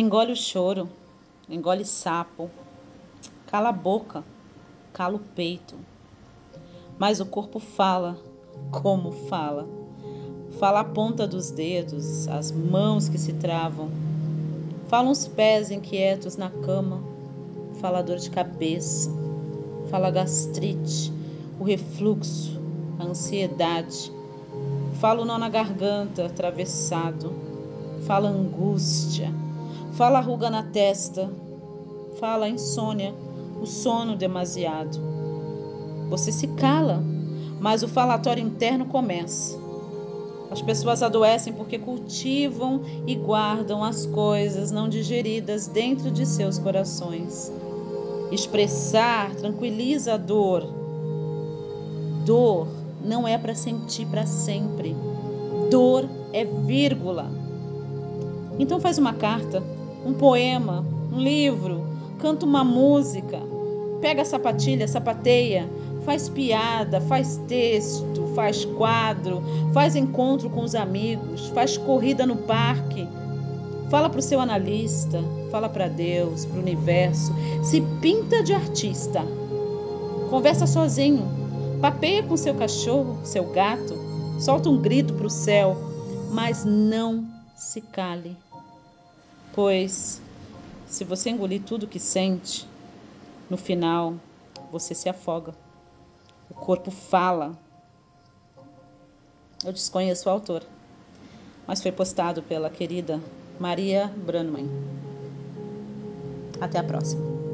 Engole o choro, engole sapo, cala a boca, cala o peito. Mas o corpo fala, como fala. Fala a ponta dos dedos, as mãos que se travam. Fala os pés inquietos na cama. Fala a dor de cabeça. Fala a gastrite, o refluxo, a ansiedade. Fala o nó na garganta, atravessado. Fala a angústia Fala ruga na testa. Fala insônia, o sono demasiado. Você se cala, mas o falatório interno começa. As pessoas adoecem porque cultivam e guardam as coisas não digeridas dentro de seus corações. Expressar tranquiliza a dor. Dor não é para sentir para sempre. Dor é vírgula. Então faz uma carta um poema, um livro, canta uma música, pega a sapatilha, sapateia, faz piada, faz texto, faz quadro, faz encontro com os amigos, faz corrida no parque. Fala para o seu analista, fala para Deus, para o universo, se pinta de artista. Conversa sozinho, papeia com seu cachorro, seu gato, solta um grito para o céu, mas não se cale. Pois, se você engolir tudo que sente, no final você se afoga. O corpo fala. Eu desconheço o autor, mas foi postado pela querida Maria Branman. Até a próxima.